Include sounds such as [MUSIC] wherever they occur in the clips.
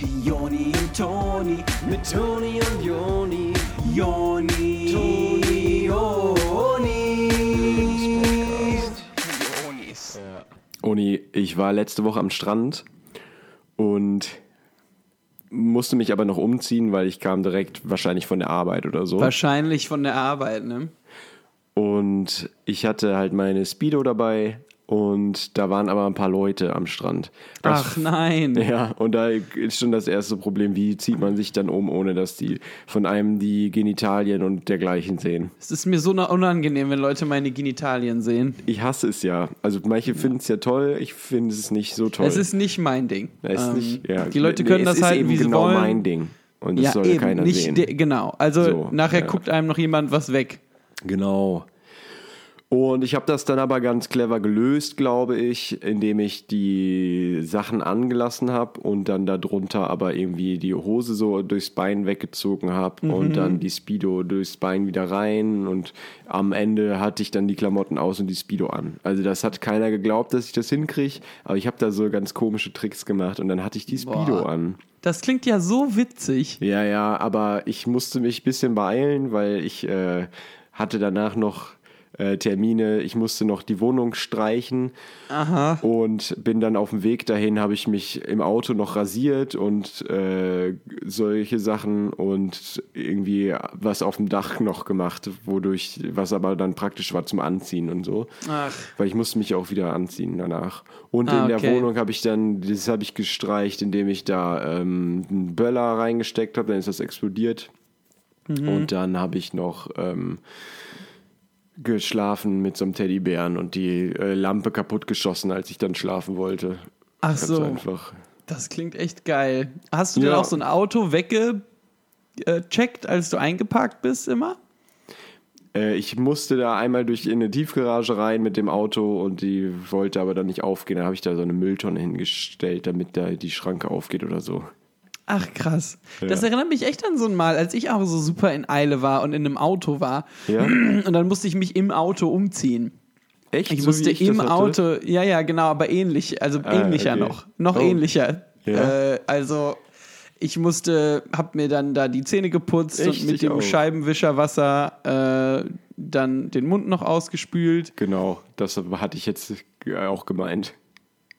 Joni und Toni, mit Toni und Joni, Joni, Toni, Jonis. Uni, ich war letzte Woche am Strand und musste mich aber noch umziehen, weil ich kam direkt wahrscheinlich von der Arbeit oder so. Wahrscheinlich von der Arbeit, ne? Und ich hatte halt meine Speedo dabei und da waren aber ein paar Leute am Strand. Das- Ach nein. [LAUGHS] Ja, und da ist schon das erste Problem, wie zieht man sich dann um, ohne dass die von einem die Genitalien und dergleichen sehen. Es ist mir so unangenehm, wenn Leute meine Genitalien sehen. Ich hasse es ja. Also manche finden es ja toll, ich finde es nicht so toll. Es ist nicht mein Ding. Es ist Ähm, nicht, ja. Die Leute Nee, können es das halten, wie sie genau wollen. mein Ding. Und das ja, soll eben, keiner nicht sehen. genau. Also So, nachher ja. guckt einem noch jemand was weg. Genau. Und ich habe das dann aber ganz clever gelöst, glaube ich, indem ich die Sachen angelassen habe und dann darunter aber irgendwie die Hose so durchs Bein weggezogen habe Mhm. und dann die Speedo durchs Bein wieder rein und am Ende hatte ich dann die Klamotten aus und die Speedo an. Also das hat keiner geglaubt, dass ich das hinkriege, aber ich habe da so ganz komische Tricks gemacht und dann hatte ich die Speedo Boah. an. Das klingt ja so witzig. Ja, ja, aber ich musste mich ein bisschen beeilen, weil ich äh, hatte danach noch äh, Termine. Ich musste noch die Wohnung streichen Aha. und bin dann auf dem Weg dahin, habe ich mich im Auto noch rasiert und äh, solche Sachen und irgendwie was auf dem Dach noch gemacht, wodurch, was aber dann praktisch war zum Anziehen und so. Ach. Weil ich musste mich auch wieder anziehen danach. Und Ah, in okay. der Wohnung habe ich dann, das habe ich gestreicht, indem ich da ähm, einen Böller reingesteckt habe, dann ist das explodiert. Mhm. Und dann habe ich noch ähm, geschlafen mit so einem Teddybären und die äh, Lampe kaputt geschossen, als ich dann schlafen wollte. Ach Ganz so. einfach. Das klingt echt geil. Hast du denn Ja. auch so ein Auto weggecheckt, als du eingeparkt bist immer? Äh, ich musste da einmal durch in eine Tiefgarage rein mit dem Auto und die wollte aber dann nicht aufgehen. Da habe ich da so eine Mülltonne hingestellt, damit da die Schranke aufgeht oder so. Ach krass. Das Ja. erinnert mich echt an so ein Mal, als ich auch so super in Eile war und in einem Auto war. Ja? [CLEARS THROAT] Und dann musste ich mich im Auto umziehen. Echt? Ich So musste ich im? Auto, ja, ja, genau, aber ähnlich, also Ah, ähnlicher okay. noch. Noch Oh. ähnlicher. Ja. Äh, also ich musste, hab mir dann da die Zähne geputzt Echt? und mit Ich dem auch. Scheibenwischerwasser äh, dann den Mund noch ausgespült. Genau, das hatte ich jetzt auch gemeint.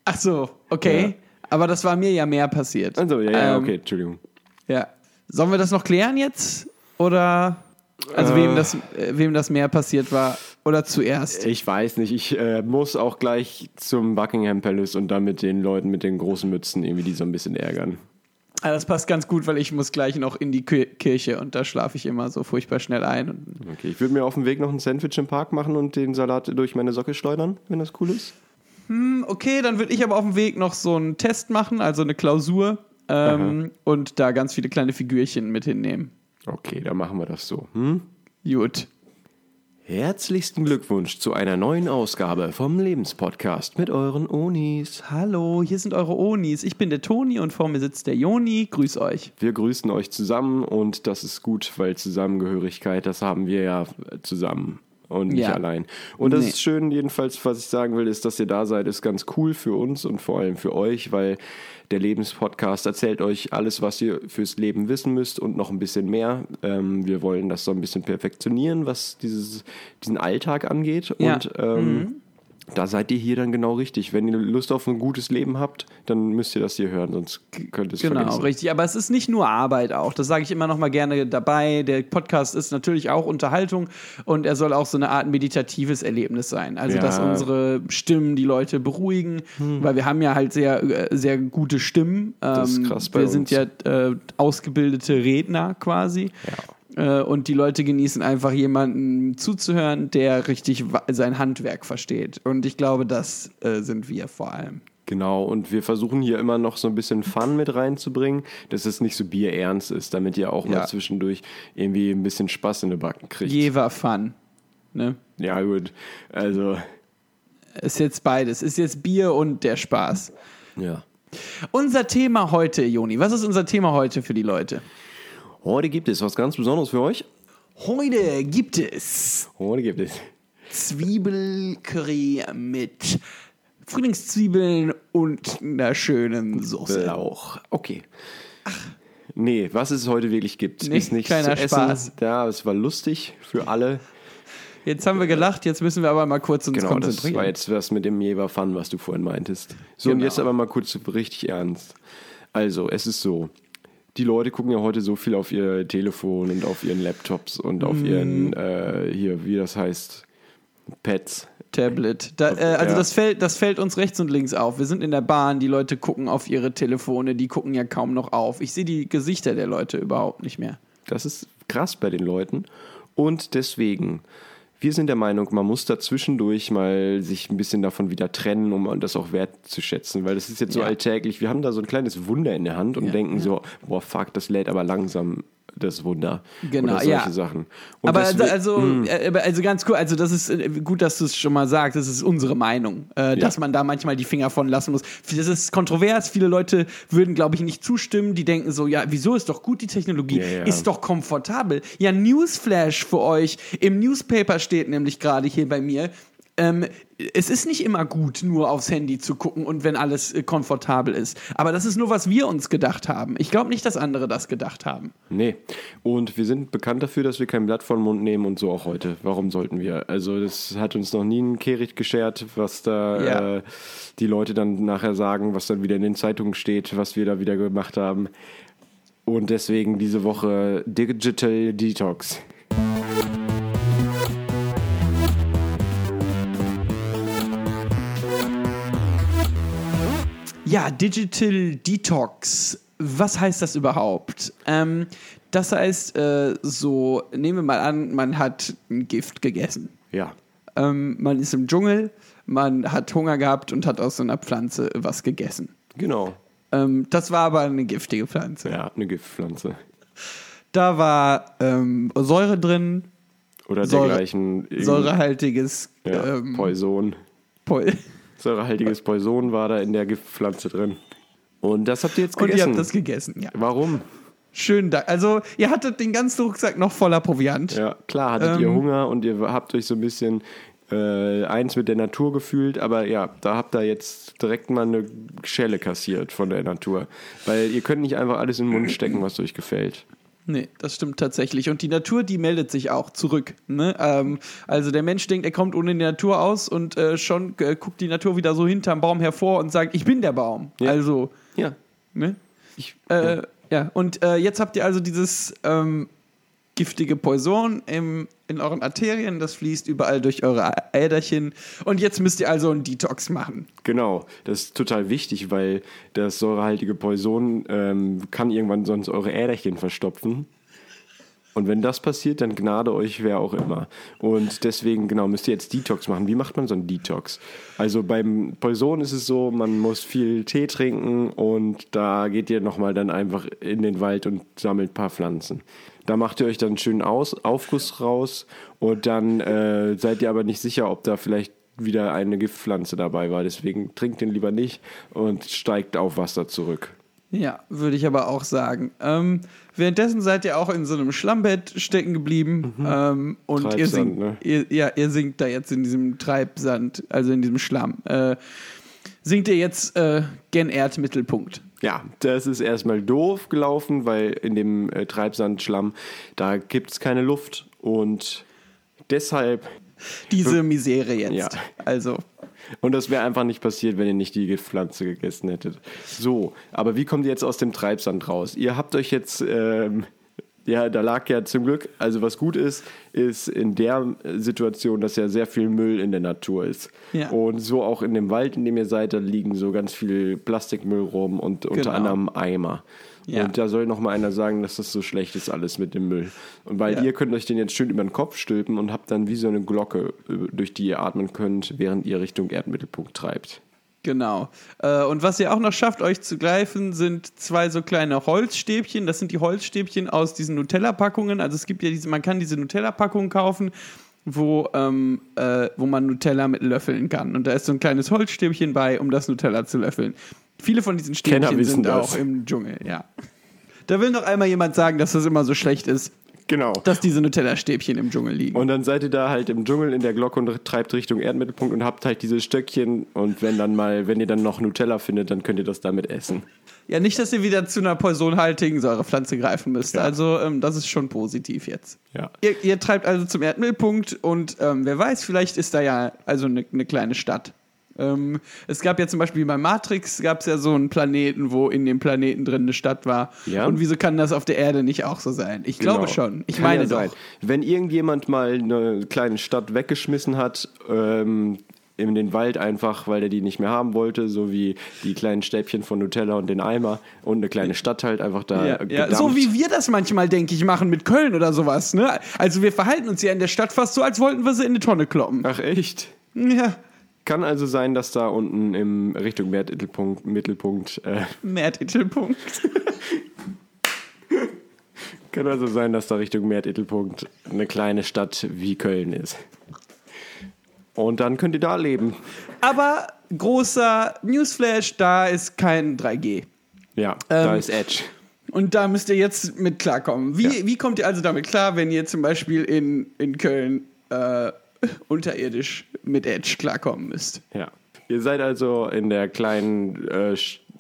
Ach so, okay. Ja. Aber das war mir ja mehr passiert. Also, ja, ja, Ähm, okay, Entschuldigung. Ja. Sollen wir das noch klären jetzt? Oder also wem, Äh. das, äh, wem das mehr passiert war? Oder zuerst? Ich weiß nicht, ich äh, muss auch gleich zum Buckingham Palace und dann mit den Leuten mit den großen Mützen irgendwie die so ein bisschen ärgern. Ah, das passt ganz gut, weil ich muss gleich noch in die Ki- Kirche und da schlafe ich immer so furchtbar schnell ein. Okay, ich würde mir auf dem Weg noch ein Sandwich im Park machen und den Salat durch meine Socke schleudern, wenn das cool ist. Hm, okay, dann würde ich aber auf dem Weg noch so einen Test machen, also eine Klausur ähm, und da ganz viele kleine Figürchen mit hinnehmen. Okay, dann machen wir das so. Hm? Gut. Herzlichsten Glückwunsch zu einer neuen Ausgabe vom Lebenspodcast mit euren Onis. Hallo, hier sind eure Onis. Ich bin der Toni und vor mir sitzt der Joni. Grüß euch. Wir grüßen euch zusammen und das ist gut, weil Zusammengehörigkeit, das haben wir ja zusammen und nicht Ja. allein. Und das Nee. ist schön, jedenfalls, was ich sagen will, ist, dass ihr da seid, ist ganz cool für uns und vor allem für euch, weil der Lebenspodcast erzählt euch alles, was ihr fürs Leben wissen müsst und noch ein bisschen mehr. Ähm, wir wollen das so ein bisschen perfektionieren, was dieses, diesen Alltag angeht. Ja. Und ähm, da seid ihr hier dann genau richtig. Wenn ihr Lust auf ein gutes Leben habt, dann müsst ihr das hier hören, sonst könnt ihr es Genau, vergessen. richtig. Aber es ist nicht nur Arbeit auch. Das sage ich immer noch mal gerne dabei. Der Podcast ist natürlich auch Unterhaltung und er soll auch so eine Art meditatives Erlebnis sein. Also, Ja. dass unsere Stimmen die Leute beruhigen, weil wir haben ja halt sehr, äh, sehr gute Stimmen. Das ist Ähm, krass bei Wir sind uns. ja äh, ausgebildete Redner quasi. Äh, Und die Leute genießen einfach jemanden zuzuhören, der richtig sein Handwerk versteht. Und ich glaube, das äh, sind wir vor allem. Genau, und wir versuchen hier immer noch so ein bisschen Fun mit reinzubringen, dass es nicht so bierernst ist, damit ihr auch Ja. mal zwischendurch irgendwie ein bisschen Spaß in den Backen kriegt. Jever Fun. Ne? ja, gut. Also, Ist jetzt beides. Ist jetzt Bier und der Spaß. ja. Unser Thema heute, Joni. Was ist unser Thema heute für die Leute? Heute gibt es was ganz Besonderes für euch. Heute gibt es Heute gibt es. Zwiebelcurry mit Frühlingszwiebeln und einer schönen Soße. Lauch. Okay. Nee, was es heute wirklich gibt, Nee, ist nichts zu essen. Spaß. Ja, es war lustig für alle. Jetzt haben wir gelacht, jetzt müssen wir aber mal kurz uns Genau, das konzentrieren. war jetzt was mit dem Jever Fun, was du vorhin meintest. So, und Genau. jetzt aber mal kurz richtig ernst. Also, es ist so. Die Leute gucken ja heute so viel auf ihr Telefon und auf ihren Laptops und auf ihren, äh, hier, wie das heißt, Pads. Tablet. Da, äh, also Ja. das, fällt, das fällt uns rechts und links auf. Wir sind in der Bahn, die Leute gucken auf ihre Telefone, die gucken ja kaum noch auf. Ich sehe die Gesichter der Leute überhaupt nicht mehr. Das ist krass bei den Leuten. Und deswegen, wir sind der Meinung, man muss da zwischendurch mal sich ein bisschen davon wieder trennen, um das auch wertzuschätzen. Weil das ist jetzt so Ja. alltäglich. Wir haben da so ein kleines Wunder in der Hand und Ja, denken so, boah, fuck, das lädt aber langsam das Wunder. Genau, Oder solche ja. Sachen. Und Aber also, also, äh, aber also ganz cool, also das ist äh, gut, dass du es schon mal sagst, das ist unsere Meinung, äh, dass man da manchmal die Finger von lassen muss. Das ist kontrovers, viele Leute würden, glaube ich, nicht zustimmen, die denken so, ja, wieso ist doch gut die Technologie, Ja, ja. ist doch komfortabel. Ja, Newsflash für euch, im Newspaper steht nämlich gerade hier bei mir, ähm, es ist nicht immer gut, nur aufs Handy zu gucken und wenn alles äh, komfortabel ist. Aber das ist nur, was wir uns gedacht haben. Ich glaube nicht, dass andere das gedacht haben. Nee. Und wir sind bekannt dafür, dass wir kein Blatt vor den Mund nehmen und so auch heute. Warum sollten wir? Also, das hat uns noch nie ein Kehricht geschert, was da Ja. äh, die Leute dann nachher sagen, was dann wieder in den Zeitungen steht, was wir da wieder gemacht haben. Und deswegen diese Woche Digital Detox. Ja, Digital Detox. Was heißt das überhaupt? Ähm, das heißt, äh, so, nehmen wir mal an, man hat ein Gift gegessen. Ja. Ähm, man ist im Dschungel, man hat Hunger gehabt und hat aus so einer Pflanze was gegessen. Genau. Ähm, das war aber eine giftige Pflanze. Ja, eine Giftpflanze. Da war ähm, Säure drin, Oder Säure- dergleichen. säurehaltiges Ja, ähm, Poison. Pol Säurehaltiges Poison war da in der Giftpflanze drin. Und das habt ihr jetzt Und gegessen. ihr habt das gegessen, ja. Warum? Schönen Dank. Also, ihr hattet den ganzen Rucksack noch voller Proviant. Ja, klar hattet ihr Ähm, Hunger und ihr habt euch so ein bisschen äh, eins mit der Natur gefühlt, aber ja, da habt ihr jetzt direkt mal eine Schelle kassiert von der Natur. Weil ihr könnt nicht einfach alles in den Mund stecken, was euch gefällt. Nee, das stimmt tatsächlich. Und die Natur, die meldet sich auch zurück. Ne? Ähm, also der Mensch denkt, er kommt ohne die Natur aus und äh, schon äh, guckt die Natur wieder so hinterm Baum hervor und sagt, ich bin der Baum. Ja. Also, Ja. ne? Ich, Äh, ja. und äh, jetzt habt ihr also dieses ähm, giftige Poison im, in euren Arterien, das fließt überall durch eure Äderchen. Und jetzt müsst ihr also einen Detox machen. Genau, das ist total wichtig, weil das säurehaltige Poison ähm, kann irgendwann sonst eure Äderchen verstopfen. Und wenn das passiert, dann gnade euch wer auch immer. Und deswegen, genau, müsst ihr jetzt Detox machen. Wie macht man so einen Detox? Also beim Poison ist es so, man muss viel Tee trinken und da geht ihr nochmal dann einfach in den Wald und sammelt ein paar Pflanzen. Da macht ihr euch dann einen schönen Aus Aufguss raus und dann äh, seid ihr aber nicht sicher, ob da vielleicht wieder eine Giftpflanze dabei war. Deswegen trinkt den lieber nicht und steigt auf Wasser zurück. Ja, würde ich aber auch sagen. Ähm, währenddessen seid ihr auch in so einem Schlammbett stecken geblieben ähm, und ihr Treibsand, sinkt, ne? ihr, ja, ihr sinkt da jetzt in diesem Treibsand, also in diesem Schlamm. Äh, sinkt ihr jetzt äh, gen Erdmittelpunkt. Ja, das ist erstmal doof gelaufen, weil in dem äh, Treibsandschlamm, da gibt es keine Luft und deshalb, Diese Misere jetzt. Ja. Also, und das wäre einfach nicht passiert, wenn ihr nicht die Giftpflanze gegessen hättet. So, aber wie kommt ihr jetzt aus dem Treibsand raus? Ihr habt euch jetzt, ähm, ja, da lag ja zum Glück, also was gut ist, ist in der Situation, dass ja sehr viel Müll in der Natur ist. Ja. Und so auch in dem Wald, in dem ihr seid, da liegen so ganz viel Plastikmüll rum und unter Genau. anderem Eimer. Ja. Und da soll noch mal einer sagen, dass das so schlecht ist alles mit dem Müll. Und weil Ja. ihr könnt euch den jetzt schön über den Kopf stülpen und habt dann wie so eine Glocke, äh, durch die ihr atmen könnt, während ihr Richtung Erdmittelpunkt treibt. Genau. Äh, und was ihr auch noch schafft, euch zu greifen, sind zwei so kleine Holzstäbchen. Das sind die Holzstäbchen aus diesen Nutella-Packungen. Also es gibt ja diese, man kann diese Nutella-Packungen kaufen, wo, ähm, äh, wo man Nutella mit löffeln kann. Und da ist so ein kleines Holzstäbchen bei, um das Nutella zu löffeln. Viele von diesen Stäbchen sind das. auch im Dschungel, ja. Da will noch einmal jemand sagen, dass das immer so schlecht ist. Genau. dass diese Nutella-Stäbchen im Dschungel liegen. Und dann seid ihr da halt im Dschungel in der Glocke und treibt Richtung Erdmittelpunkt und habt halt diese Stöckchen und wenn dann mal, wenn ihr dann noch Nutella findet, dann könnt ihr das damit essen. ja, nicht, dass ihr wieder zu einer poisonhaltigen Säurepflanze greifen müsst. Ja. Also, ähm, das ist schon positiv jetzt. Ja. Ihr, ihr treibt also zum Erdmittelpunkt und ähm, wer weiß, vielleicht ist da ja also eine ne kleine Stadt. Ähm, es gab ja zum Beispiel bei Matrix gab es ja so einen Planeten, wo in dem Planeten drin eine Stadt war. Ja. Und wieso kann das auf der Erde nicht auch so sein? Ich glaube Genau. schon. Ich Kann meine ja doch. sein. Wenn irgendjemand mal eine kleine Stadt weggeschmissen hat, ähm, in den Wald einfach, weil er die nicht mehr haben wollte, so wie die kleinen Stäbchen von Nutella und den Eimer und eine kleine Stadt halt einfach da Ja, ja. So wie wir das manchmal, denke ich, machen mit Köln oder sowas. Ne? Also wir verhalten uns ja in der Stadt fast so, als wollten wir sie in eine Tonne kloppen. Ach echt? Ja, Kann also sein, dass da unten im Richtung Mittelpunkt, Mittelpunkt äh, Mehrtitelpunkt. [LAUGHS] kann also sein, dass da Richtung Mittelpunkt eine kleine Stadt wie Köln ist. Und dann könnt ihr da leben. Aber großer Newsflash, da ist kein 3G. Ja, da Ähm, ist Edge. Und da müsst ihr jetzt mit klarkommen. Wie, Ja. wie kommt ihr also damit klar, wenn ihr zum Beispiel in, in Köln äh, [LAUGHS] unterirdisch mit Edge klarkommen müsst? Ja. Ihr seid also in der kleinen äh,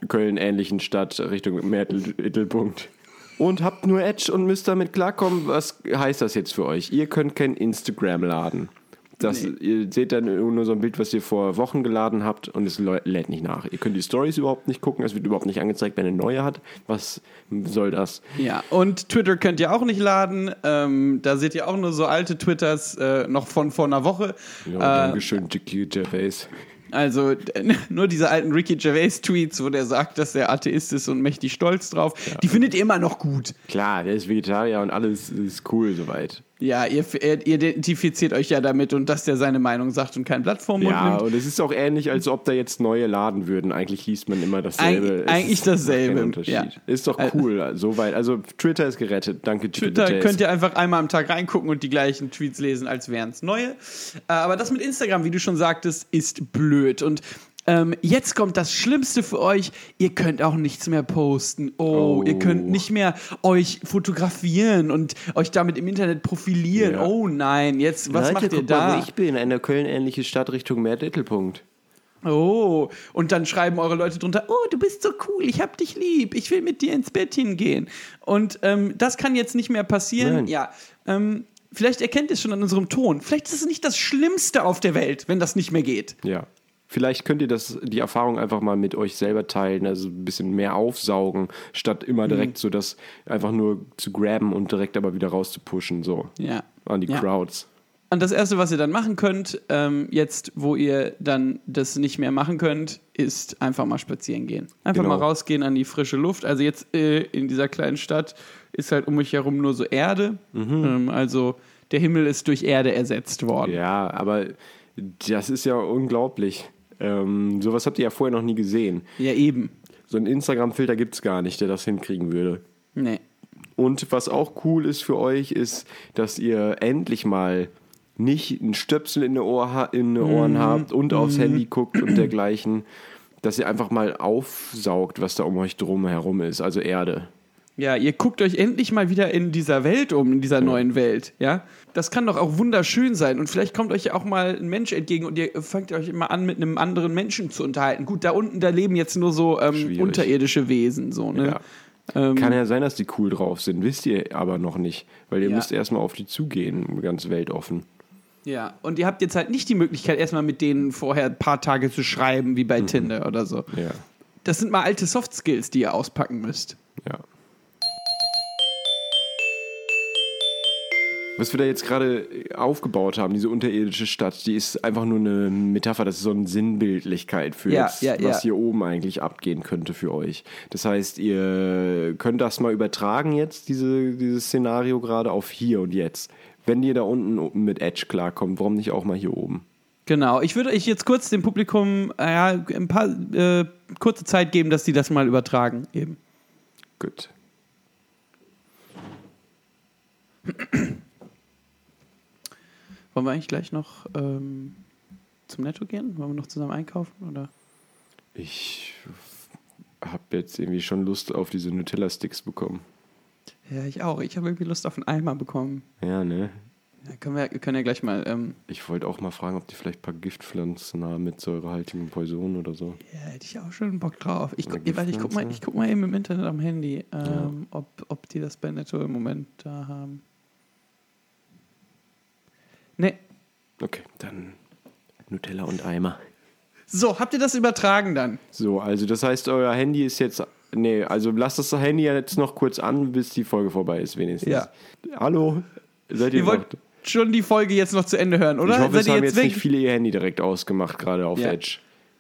Köln-ähnlichen Stadt Richtung Mittelpunkt. Und habt nur Edge und müsst damit klarkommen. Was heißt das jetzt für euch? Ihr könnt kein Instagram laden. Das, Ihr seht dann nur so ein Bild, was ihr vor Wochen geladen habt und es lä- lädt nicht nach. Ihr könnt die Stories überhaupt nicht gucken, es wird überhaupt nicht angezeigt, wenn eine neue hat. Was soll das? Ja, und Twitter könnt ihr auch nicht laden. Ähm, da seht ihr auch nur so alte Twitters äh, noch von vor einer Woche. Ja, äh, Dankeschön, Jackie Gervais. Also [LAUGHS] nur diese alten Ricky Gervais Tweets, wo der sagt, dass er Atheist ist und mächtig stolz drauf, die findet ihr immer noch gut. Klar, der ist Vegetarier und alles ist cool soweit. Ja, ihr, ihr identifiziert euch ja damit und dass der seine Meinung sagt und kein Blatt vorm Mund Ja, nimmt. und es ist auch ähnlich, als ob da jetzt neue laden würden. Eigentlich liest man immer dasselbe. Eig- eigentlich dasselbe, ja. Ist doch Al- cool, soweit. Also Twitter ist gerettet. Danke, Twitter könnt ihr einfach einmal am Tag reingucken und die gleichen Tweets lesen, als wären es neue. Äh, Aber das mit Instagram, wie du schon sagtest, ist blöd. Und ähm, jetzt kommt das Schlimmste für euch. Ihr könnt auch nichts mehr posten. Oh, Oh. ihr könnt nicht mehr euch fotografieren und euch damit im Internet profilieren. Ja. Oh nein, jetzt, was macht ihr da? Mal, ich bin, eine Köln-ähnliche Stadt Richtung Mittelpunkt. Oh, und dann schreiben eure Leute drunter, oh, du bist so cool, ich hab dich lieb, ich will mit dir ins Bett hingehen. Und ähm, das kann jetzt nicht mehr passieren. Nein. Ja, ähm, vielleicht erkennt ihr es schon an unserem Ton. Vielleicht ist es nicht das Schlimmste auf der Welt, wenn das nicht mehr geht. Ja. Vielleicht könnt ihr das, die Erfahrung einfach mal mit euch selber teilen, also ein bisschen mehr aufsaugen, statt immer Mhm. direkt so das einfach nur zu graben und direkt aber wieder rauszupushen, so Ja. an die Ja. Crowds. Und das Erste, was ihr dann machen könnt, ähm, jetzt, wo ihr dann das nicht mehr machen könnt, ist einfach mal spazieren gehen. Einfach Genau. mal rausgehen an die frische Luft. Also jetzt äh, in dieser kleinen Stadt ist halt um euch herum nur so Erde. Mhm. Ähm, also der Himmel ist durch Erde ersetzt worden. Ja, aber das ist ja unglaublich. Ähm, sowas habt ihr ja vorher noch nie gesehen. Ja, eben. So einen Instagram-Filter gibt es gar nicht, der das hinkriegen würde. Nee. Und was auch cool ist für euch, ist, dass ihr endlich mal nicht einen Stöpsel in Ohr, in den Ohren habt und aufs Handy guckt und dergleichen. Dass ihr einfach mal aufsaugt, was da um euch drum herum ist, also Erde. Ja, ihr guckt euch endlich mal wieder in dieser Welt um, in dieser neuen Welt, ja? Das kann doch auch wunderschön sein und vielleicht kommt euch ja auch mal ein Mensch entgegen und ihr fangt euch immer an, mit einem anderen Menschen zu unterhalten. Gut, da unten, da leben jetzt nur so ähm, unterirdische Wesen, so, ne? Ja. Ähm, Kann ja sein, dass die cool drauf sind, wisst ihr aber noch nicht, weil ihr Ja. müsst erstmal auf die zugehen, ganz weltoffen. ja, und ihr habt jetzt halt nicht die Möglichkeit, erstmal mit denen vorher ein paar Tage zu schreiben, wie bei Tinder oder so. Ja, Das sind mal alte Soft Skills, die ihr auspacken müsst. ja. Was wir da jetzt gerade aufgebaut haben, diese unterirdische Stadt, die ist einfach nur eine Metapher, das ist so eine Sinnbildlichkeit für Ja, jetzt, ja, was ja. hier oben eigentlich abgehen könnte für euch. Das heißt, ihr könnt das mal übertragen jetzt, diese, dieses Szenario gerade auf hier und jetzt. Wenn ihr da unten mit Edge klarkommt, warum nicht auch mal hier oben? Genau, ich würde euch jetzt kurz dem Publikum äh, ja, ein paar äh, kurze Zeit geben, dass sie das mal übertragen eben. Gut. Wollen wir eigentlich gleich noch ähm, zum Netto gehen? Wollen wir noch zusammen einkaufen? Oder? Ich habe jetzt irgendwie schon Lust auf diese Nutella-Sticks bekommen. Ja, ich auch. Ich habe irgendwie Lust auf einen Eimer bekommen. Ja, ne? Ja, können wir können ja gleich mal. Ähm, Ich wollte auch mal fragen, ob die vielleicht ein paar Giftpflanzen haben mit säurehaltigen Poison oder so. ja, hätte ich auch schon Bock drauf. Ich, gu warte, ich guck mal, ich guck mal eben im Internet am Handy, ähm, ob, ob die das bei Netto im Moment da haben. Nee. Okay, dann Nutella und Eimer. So, habt ihr das übertragen dann? So, also das heißt, euer Handy ist jetzt. Nee, also lasst das Handy jetzt noch kurz an, bis die Folge vorbei ist, wenigstens. Ja. Hallo? Seid ihr Ihr wollt noch? schon die Folge jetzt noch zu Ende hören, oder? Ich hoffe, Seid es haben jetzt jetzt nicht viele ihr Handy direkt ausgemacht, gerade auf Ja. Edge.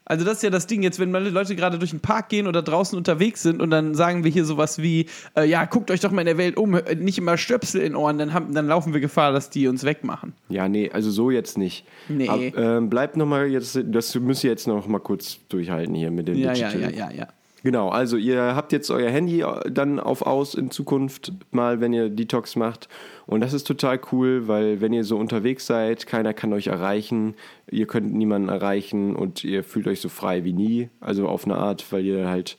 Also das ist ja das Ding jetzt, wenn meine Leute gerade durch den Park gehen oder draußen unterwegs sind und dann sagen wir hier sowas wie, äh, ja, guckt euch doch mal in der Welt um, äh, nicht immer Stöpsel in Ohren, dann, haben, dann laufen wir Gefahr, dass die uns wegmachen. Ja, nee, also so jetzt nicht. Nee. Ab, ähm, bleibt nochmal jetzt, das müsst ihr jetzt noch mal kurz durchhalten hier mit dem Ja, ja, Digital. ja, ja, ja. Genau, also ihr habt jetzt euer Handy äh, dann auf aus in Zukunft mal, wenn ihr Detox macht. Und das ist total cool, weil wenn ihr so unterwegs seid, keiner kann euch erreichen, ihr könnt niemanden erreichen und ihr fühlt euch so frei wie nie. Also auf eine Art, weil ihr halt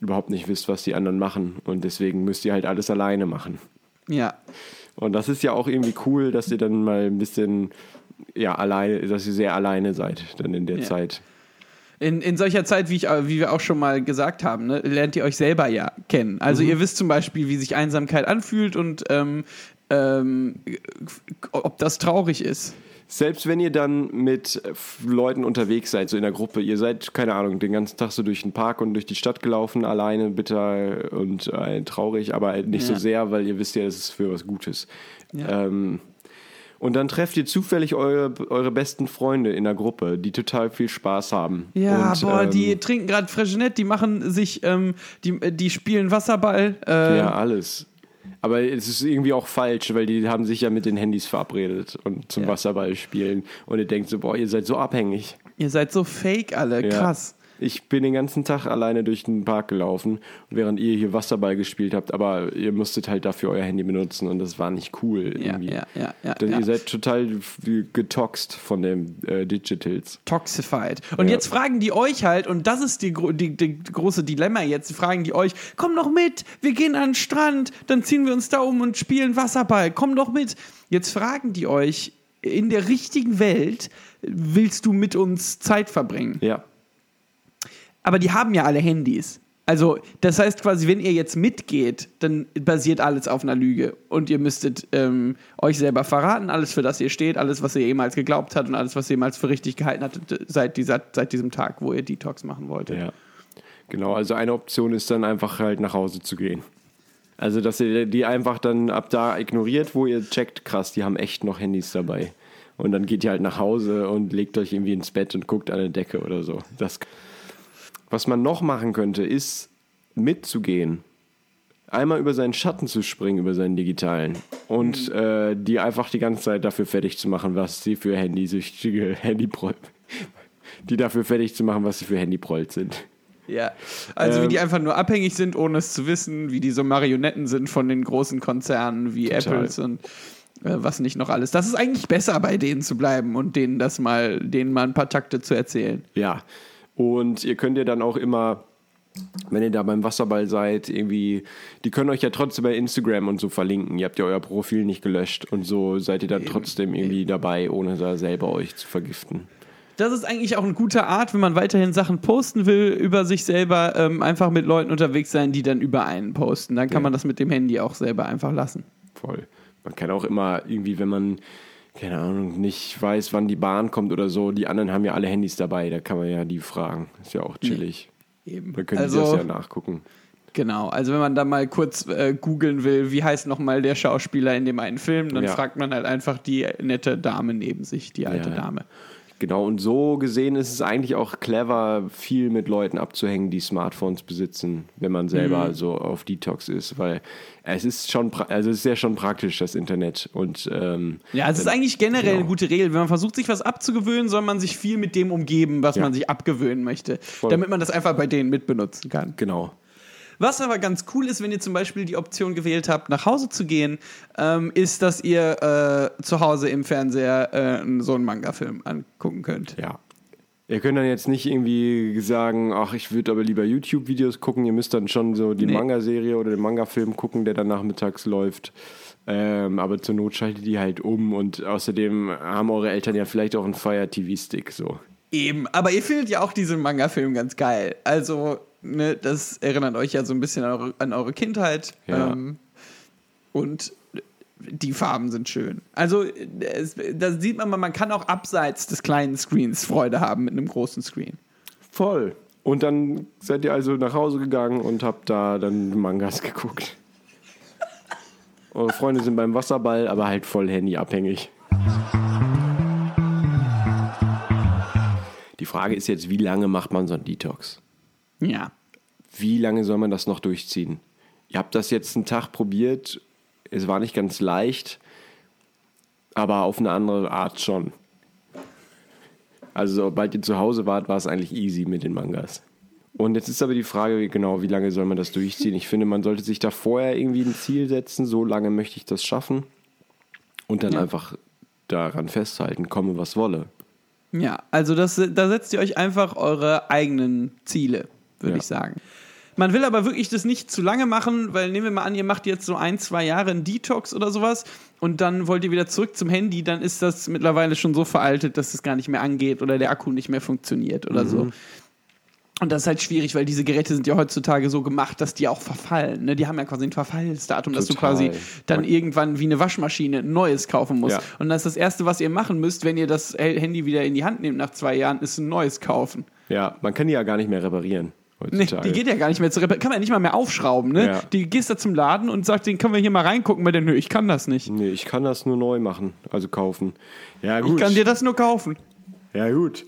überhaupt nicht wisst, was die anderen machen. Und deswegen müsst ihr halt alles alleine machen. Ja, Und das ist ja auch irgendwie cool, dass ihr dann mal ein bisschen, ja, alleine, dass ihr sehr alleine seid dann in der Ja. Zeit. In, in solcher Zeit, wie, ich, äh, wie wir auch schon mal gesagt haben, ne, lernt ihr euch selber ja kennen. Also ihr wisst zum Beispiel, wie sich Einsamkeit anfühlt und ähm, ähm, ob das traurig ist. Selbst wenn ihr dann mit Leuten unterwegs seid, so in der Gruppe, ihr seid, keine Ahnung, den ganzen Tag so durch den Park und durch die Stadt gelaufen, alleine, bitter und äh, traurig, aber nicht so Ja. sehr, weil ihr wisst ja, es ist für was Gutes. Ja. Ähm, und dann trefft ihr zufällig eure, eure besten Freunde in der Gruppe, die total viel Spaß haben. Ja, und, boah, ähm, die trinken gerade Freshenette, die machen sich, ähm, die, die spielen Wasserball. Äh, Ja, alles. Aber es ist irgendwie auch falsch, weil die haben sich ja mit den Handys verabredet und zum Ja. Wasserball spielen. Und ihr denkt so, boah, ihr seid so abhängig. Ihr seid so fake alle, Ja. Ich bin den ganzen Tag alleine durch den Park gelaufen, während ihr hier Wasserball gespielt habt, aber ihr musstet halt dafür euer Handy benutzen und das war nicht cool Ja, irgendwie. ja, ja, ja. Denn ja. ihr seid total getoxt von den äh, Digitals. Toxified. Und Ja. jetzt fragen die euch halt, und das ist die, die, die große Dilemma jetzt, fragen die euch, komm doch mit, wir gehen an den Strand, dann ziehen wir uns da um und spielen Wasserball, komm doch mit. Jetzt fragen die euch, in der richtigen Welt willst du mit uns Zeit verbringen? Ja. Aber die haben ja alle Handys. Also, das heißt quasi, wenn ihr jetzt mitgeht, dann basiert alles auf einer Lüge. Und ihr müsstet ähm, euch selber verraten, alles, für das ihr steht, alles, was ihr jemals geglaubt habt und alles, was ihr jemals für richtig gehalten hattet, seit, dieser, seit diesem Tag, wo ihr Detox machen wolltet. Ja. Genau, also eine Option ist dann einfach halt nach Hause zu gehen. Also, dass ihr die einfach dann ab da ignoriert, wo ihr checkt, krass, die haben echt noch Handys dabei. Und dann geht ihr halt nach Hause und legt euch irgendwie ins Bett und guckt an der Decke oder so. Das, was man noch machen könnte, ist mitzugehen. Einmal über seinen Schatten zu springen, über seinen digitalen. Und äh, die einfach die ganze Zeit dafür fertig zu machen, was sie für handysüchtige [LAUGHS] Handyproll. Die dafür fertig zu machen, was sie für Handyprolls sind. Ja. Also, wie Ähm, die einfach nur abhängig sind, ohne es zu wissen, wie die so Marionetten sind von den großen Konzernen wie Total. Apples und äh, was nicht noch alles. Das ist eigentlich besser, bei denen zu bleiben und denen das mal, denen mal ein paar Takte zu erzählen. Ja, und ihr könnt ja dann auch immer, wenn ihr da beim Wasserball seid, irgendwie, die können euch ja trotzdem bei Instagram und so verlinken. Ihr habt ja euer Profil nicht gelöscht und so seid ihr dann trotzdem irgendwie dabei, ohne da selber euch zu vergiften. Das ist eigentlich auch eine gute Art, wenn man weiterhin Sachen posten will über sich selber, ähm, einfach mit Leuten unterwegs sein, die dann über einen posten. Dann kann Ja. man das mit dem Handy auch selber einfach lassen. Voll. Man kann auch immer irgendwie, wenn man, keine Ahnung, nicht weiß, wann die Bahn kommt oder so, die anderen haben ja alle Handys dabei, da kann man ja die fragen. Ist ja auch chillig. Eben. Dann können die also, das ja nachgucken. genau. Also wenn man da mal kurz äh, googeln will, wie heißt nochmal der Schauspieler in dem einen Film, dann Ja. fragt man halt einfach die nette Dame neben sich, die alte Ja. Dame. Genau, und so gesehen ist es eigentlich auch clever, viel mit Leuten abzuhängen, die Smartphones besitzen, wenn man selber Mhm. so auf Detox ist, weil es ist schon, also es ist ja schon praktisch, das Internet. Und ähm, Ja, es ist eigentlich generell Genau. eine gute Regel. Wenn man versucht, sich was abzugewöhnen, soll man sich viel mit dem umgeben, was Ja. man sich abgewöhnen möchte, damit man das einfach bei denen mitbenutzen kann. genau. Was aber ganz cool ist, wenn ihr zum Beispiel die Option gewählt habt, nach Hause zu gehen, ähm, ist, dass ihr äh, zu Hause im Fernseher äh, so einen Manga-Film angucken könnt. Ja. Ihr könnt dann jetzt nicht irgendwie sagen, ach, ich würde aber lieber YouTube-Videos gucken. Ihr müsst dann schon so die Nee. Manga-Serie oder den Manga-Film gucken, der dann nachmittags läuft. Ähm, aber zur Not schaltet die halt um und außerdem haben eure Eltern ja vielleicht auch einen Fire TV-Stick. So. Eben, aber ihr findet ja auch diesen Manga-Film ganz geil. Also, ne, das erinnert euch ja so ein bisschen an eure, an eure Kindheit. Ja. Ähm, und die Farben sind schön. Also, es, da sieht man mal, man kann auch abseits des kleinen Screens Freude haben mit einem großen Screen. Voll. Und dann seid ihr also nach Hause gegangen und habt da dann Mangas geguckt. [LAUGHS] Eure Freunde sind beim Wasserball, aber halt voll handyabhängig. Die Frage ist jetzt, wie lange macht man so einen Detox? Ja. Wie lange soll man das noch durchziehen? Ihr habt das jetzt einen Tag probiert. Es war nicht ganz leicht, aber auf eine andere Art schon. Also sobald ihr zu Hause wart, war es eigentlich easy mit den Mangas. Und jetzt ist aber die Frage, genau, wie lange soll man das durchziehen? Ich finde, man sollte sich da vorher irgendwie ein Ziel setzen, so lange möchte ich das schaffen. Und dann Ja. einfach daran festhalten, komme was wolle. Ja, also das, da setzt ihr euch einfach eure eigenen Ziele, würde Ja. ich sagen. Man will aber wirklich das nicht zu lange machen, weil nehmen wir mal an, ihr macht jetzt so ein, zwei Jahre einen Detox oder sowas und dann wollt ihr wieder zurück zum Handy, dann ist das mittlerweile schon so veraltet, dass es gar nicht mehr angeht oder der Akku nicht mehr funktioniert oder so. Und das ist halt schwierig, weil diese Geräte sind ja heutzutage so gemacht, dass die auch verfallen. Ne? Die haben ja quasi ein Verfallsdatum, dass du Total. quasi dann irgendwann wie eine Waschmaschine ein neues kaufen musst. Ja. Und das ist das Erste, was ihr machen müsst, wenn ihr das Handy wieder in die Hand nehmt nach zwei Jahren, ist ein neues kaufen. Ja, man kann die ja gar nicht mehr reparieren Nee, die geht ja gar nicht mehr zu reparieren. Kann man ja nicht mal mehr aufschrauben. Ne? Ja. Die gehst da zum Laden und sagt, den können wir hier mal reingucken. Bei den, nö, ich kann das nicht. Nee, ich kann das nur neu machen, also kaufen. Ja, Ich gut. kann dir das nur kaufen. ja, gut.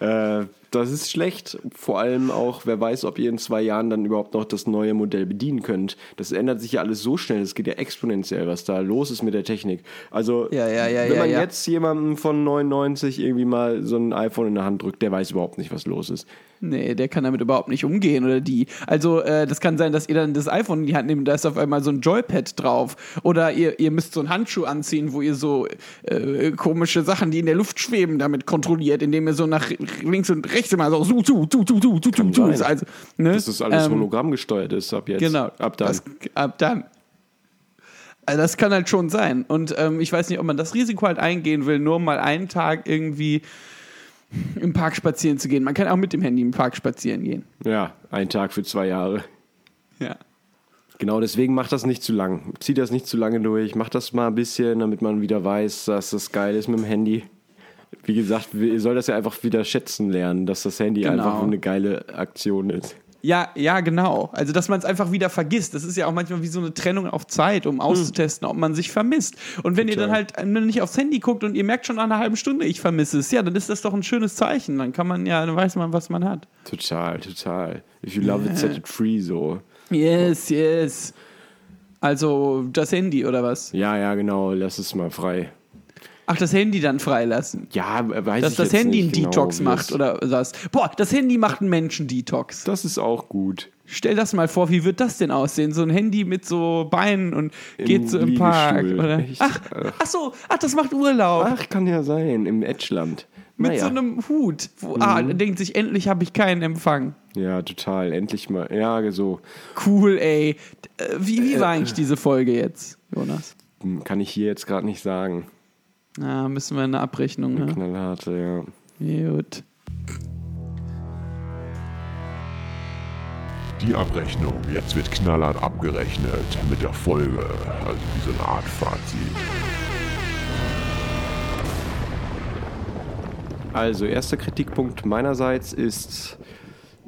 Äh, das ist schlecht. Vor allem auch, wer weiß, ob ihr in zwei Jahren dann überhaupt noch das neue Modell bedienen könnt. Das ändert sich ja alles so schnell. Es geht ja exponentiell, was da los ist mit der Technik. Also, Ja, ja, ja, wenn man jetzt jemandem von 99 irgendwie mal so ein iPhone in der Hand drückt, der weiß überhaupt nicht, was los ist. Nee, der kann damit überhaupt nicht umgehen oder die. Also, äh, das kann sein, dass ihr dann das iPhone in die Hand nehmt, da ist auf einmal so ein Joypad drauf. Oder ihr, ihr müsst so einen Handschuh anziehen, wo ihr so äh, komische Sachen, die in der Luft schweben, damit kontrolliert, indem ihr so nach links und rechts immer so zu, zu, zu, zu, zu, zu, zu, zu. Also, ne? Dass das alles Ähm, Hologramm gesteuert ist ab jetzt. Genau. Ab dann. Das, ab dann. Also das kann halt schon sein. Und ähm, ich weiß nicht, ob man das Risiko halt eingehen will, nur mal einen Tag irgendwie im Park spazieren zu gehen. Man kann auch mit dem Handy im Park spazieren gehen. ja, ein Tag für zwei Jahre. Ja. Genau, deswegen macht das nicht zu lang. Zieht das nicht zu lange durch. Macht das mal ein bisschen, damit man wieder weiß, dass das geil ist mit dem Handy. Wie gesagt, ihr soll das ja einfach wieder schätzen lernen, dass das Handy Genau. einfach eine geile Aktion ist. Ja, ja, genau. Also, dass man es einfach wieder vergisst. Das ist ja auch manchmal wie so eine Trennung auf Zeit, um auszutesten, ob man sich vermisst. Und wenn ihr dann Total. halt äh, nicht aufs Handy guckt und ihr merkt schon nach einer halben Stunde, ich vermisse es, ja, dann ist das doch ein schönes Zeichen. Dann kann man ja, dann weiß man, was man hat. Total, total. If you love it, set it free so. Yes, yes. Also das Handy oder was? Ja, ja, genau, lass es mal frei. Ach, das Handy dann freilassen. Ja, weiß Dass ich das jetzt Handy einen nicht genau, Detox wie macht das- oder was. Boah, das Handy macht einen Menschen-Detox. Das ist auch gut. Stell das mal vor, wie wird das denn aussehen? So ein Handy mit so Beinen und geht so im Liegestuhl. Park. Oder? Echt? Ach, ach so, ach, das macht Urlaub. Ach, kann ja sein, im Edgeland. mit so einem Hut. Wo, Ah, Mhm. denkt sich, endlich habe ich keinen Empfang. Ja, total. Endlich mal. Ja, so. Cool, ey. Äh, Wie, wie war eigentlich diese Folge jetzt, Jonas? Hm, Kann ich hier jetzt gerade nicht sagen. Na, müssen wir eine Abrechnung, ne? Knallharte, ja. Gut. Die Abrechnung. Jetzt wird knallhart abgerechnet mit der Folge. Also wie so eine Art Fazit. Also, erster Kritikpunkt meinerseits ist,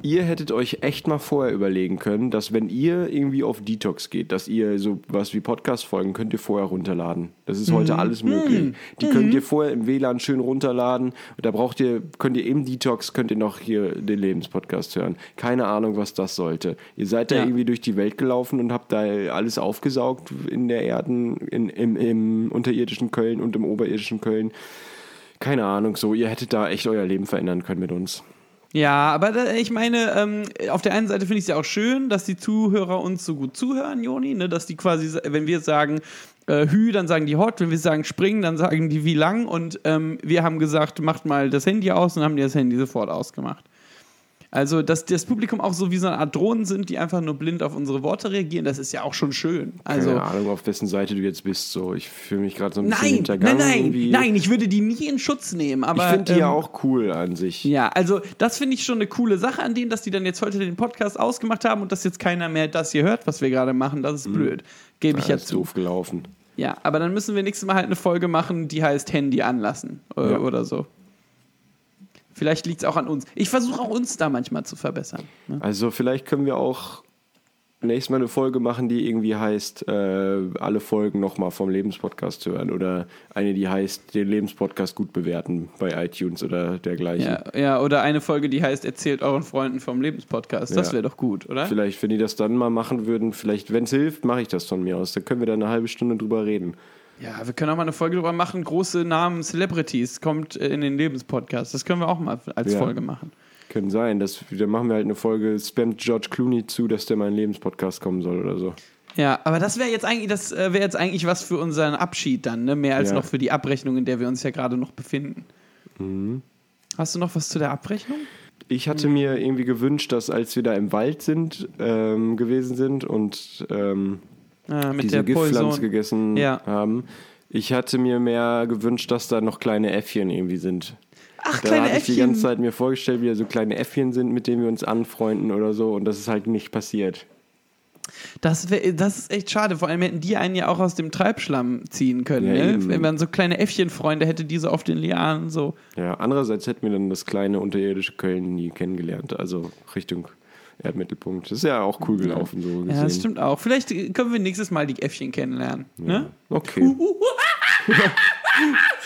ihr hättet euch echt mal vorher überlegen können, dass wenn ihr irgendwie auf Detox geht, dass ihr so was wie Podcast-Folgen könnt ihr vorher runterladen. Das ist heute alles möglich. Die könnt ihr vorher im WLAN schön runterladen. Und da braucht ihr, könnt ihr im Detox, könnt ihr noch hier den Lebenspodcast hören. Keine Ahnung, was das sollte. Ihr seid da Ja. irgendwie durch die Welt gelaufen und habt da alles aufgesaugt in der Erden, in, im, im unterirdischen Köln und im oberirdischen Köln. Keine Ahnung, so, ihr hättet da echt euer Leben verändern können mit uns. Ja, aber da, ich meine, ähm, auf der einen Seite finde ich es ja auch schön, dass die Zuhörer uns so gut zuhören, Joni, ne, dass die quasi, wenn wir sagen, äh, Hü, dann sagen die Hot. Wenn wir sagen springen, dann sagen die wie lang. Und ähm, wir haben gesagt, macht mal das Handy aus und haben die das Handy sofort ausgemacht. Also, dass das Publikum auch so wie so eine Art Drohnen sind, die einfach nur blind auf unsere Worte reagieren, das ist ja auch schon schön. Also, Keine Ahnung, auf wessen Seite du jetzt bist. So, ich fühle mich gerade so ein bisschen nein, hintergangen. nein, nein, irgendwie. nein, ich würde die nie in Schutz nehmen. Aber, Ich finde die ja ähm, auch cool an sich. Ja, also das finde ich schon eine coole Sache an denen, dass die dann jetzt heute den Podcast ausgemacht haben und dass jetzt keiner mehr das hier hört, was wir gerade machen. Das ist blöd. Gebe ich Ja, ja ist zu. doof gelaufen. Ja, aber dann müssen wir nächstes Mal halt eine Folge machen, die heißt Handy anlassen äh, Ja. oder so. Vielleicht liegt es auch an uns. Ich versuche auch uns da manchmal zu verbessern. Ne? Also vielleicht können wir auch nächstes Mal eine Folge machen, die irgendwie heißt, äh, alle Folgen nochmal vom Lebenspodcast hören oder eine, die heißt, den Lebenspodcast gut bewerten bei iTunes oder dergleichen. Ja, ja, oder eine Folge, die heißt Erzählt euren Freunden vom Lebenspodcast. Das Ja. wäre doch gut, oder? Vielleicht, wenn die das dann mal machen würden, vielleicht, wenn es hilft, mache ich das von mir aus. Dann können wir da eine halbe Stunde drüber reden. Ja, wir können auch mal eine Folge drüber machen. Große Namen, Celebrities, kommt äh, in den Lebenspodcast. Das können wir auch mal als Ja. Folge machen. Können sein, dass, dann machen wir halt eine Folge, spammt George Clooney zu, dass der mal in den Lebenspodcast kommen soll oder so. Ja, aber das wäre jetzt eigentlich, das äh, wäre jetzt eigentlich was für unseren Abschied dann, ne? Mehr als Ja. noch für die Abrechnung, in der wir uns ja gerade noch befinden. Mhm. Hast du noch was zu der Abrechnung? Ich hatte mir irgendwie gewünscht, dass als wir da im Wald sind, ähm, gewesen sind und ähm, Äh, mit diese der Giftpflanze gegessen Ja. haben. Ich hatte mir mehr gewünscht, dass da noch kleine Äffchen irgendwie sind. Ach, Da kleine hatte ich die ganze Äffchen. Zeit mir vorgestellt, wie da so kleine Äffchen sind, mit denen wir uns anfreunden oder so. Und das ist halt nicht passiert. Das, wär, das ist echt schade. Vor allem hätten die einen ja auch aus dem Treibschlamm ziehen können. Ja, ne? Wenn man so kleine Äffchenfreunde hätte, die so auf den Lianen so. Ja, andererseits hätten wir dann das kleine unterirdische Köln nie kennengelernt. Also Richtung Erdmittelpunkt. Das ist ja auch cool gelaufen, so gesehen. Ja, das stimmt auch. Vielleicht können wir nächstes Mal die Äffchen kennenlernen. Ne? Okay. [LAUGHS]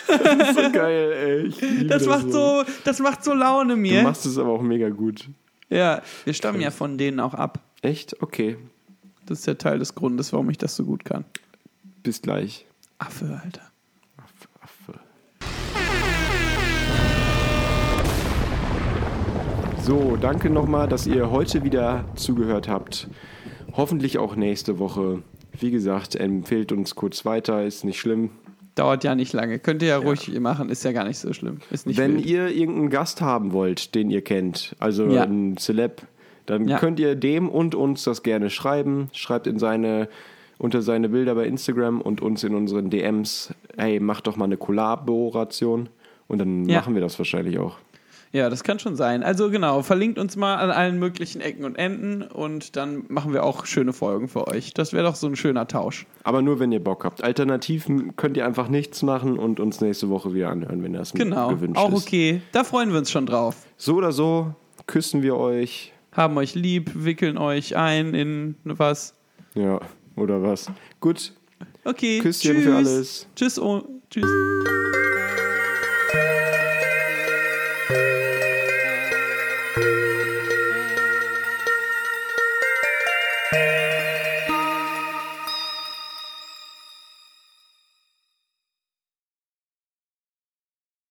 das ist so geil, ey. Liebe Das macht so, das macht so Laune Du mir. machst es aber auch mega gut. Ja, wir stammen ja von denen auch ab. Echt? Okay. Das ist ja Teil des Grundes, warum ich das so gut kann. Bis gleich. Affe, Alter. So, danke nochmal, dass ihr heute wieder zugehört habt. Hoffentlich auch nächste Woche. Wie gesagt, empfehlt uns kurz weiter, ist nicht schlimm. Dauert ja nicht lange. Könnt ihr ja, ruhig machen, ist ja gar nicht so schlimm. Nicht Wenn wild. ihr irgendeinen Gast haben wollt, den ihr kennt, also Ja. einen Celeb, dann Ja. könnt ihr dem und uns das gerne schreiben. Schreibt in seine, unter seine Bilder bei Instagram und uns in unseren DMs, hey, macht doch mal eine Kollaboration. Und dann Ja. machen wir das wahrscheinlich auch. Ja, das kann schon sein. Also genau, verlinkt uns mal an allen möglichen Ecken und Enden und dann machen wir auch schöne Folgen für euch. Das wäre doch so ein schöner Tausch. Aber nur, wenn ihr Bock habt. Alternativ könnt ihr einfach nichts machen und uns nächste Woche wieder anhören, wenn das Genau, gewünscht auch ist. okay. Da freuen wir uns schon drauf. So oder so, küssen wir euch. Haben euch lieb, wickeln euch ein in was. Ja, oder was. Gut, Okay, Küsschen tschüss. für alles. Tschüss, oh, tschüss.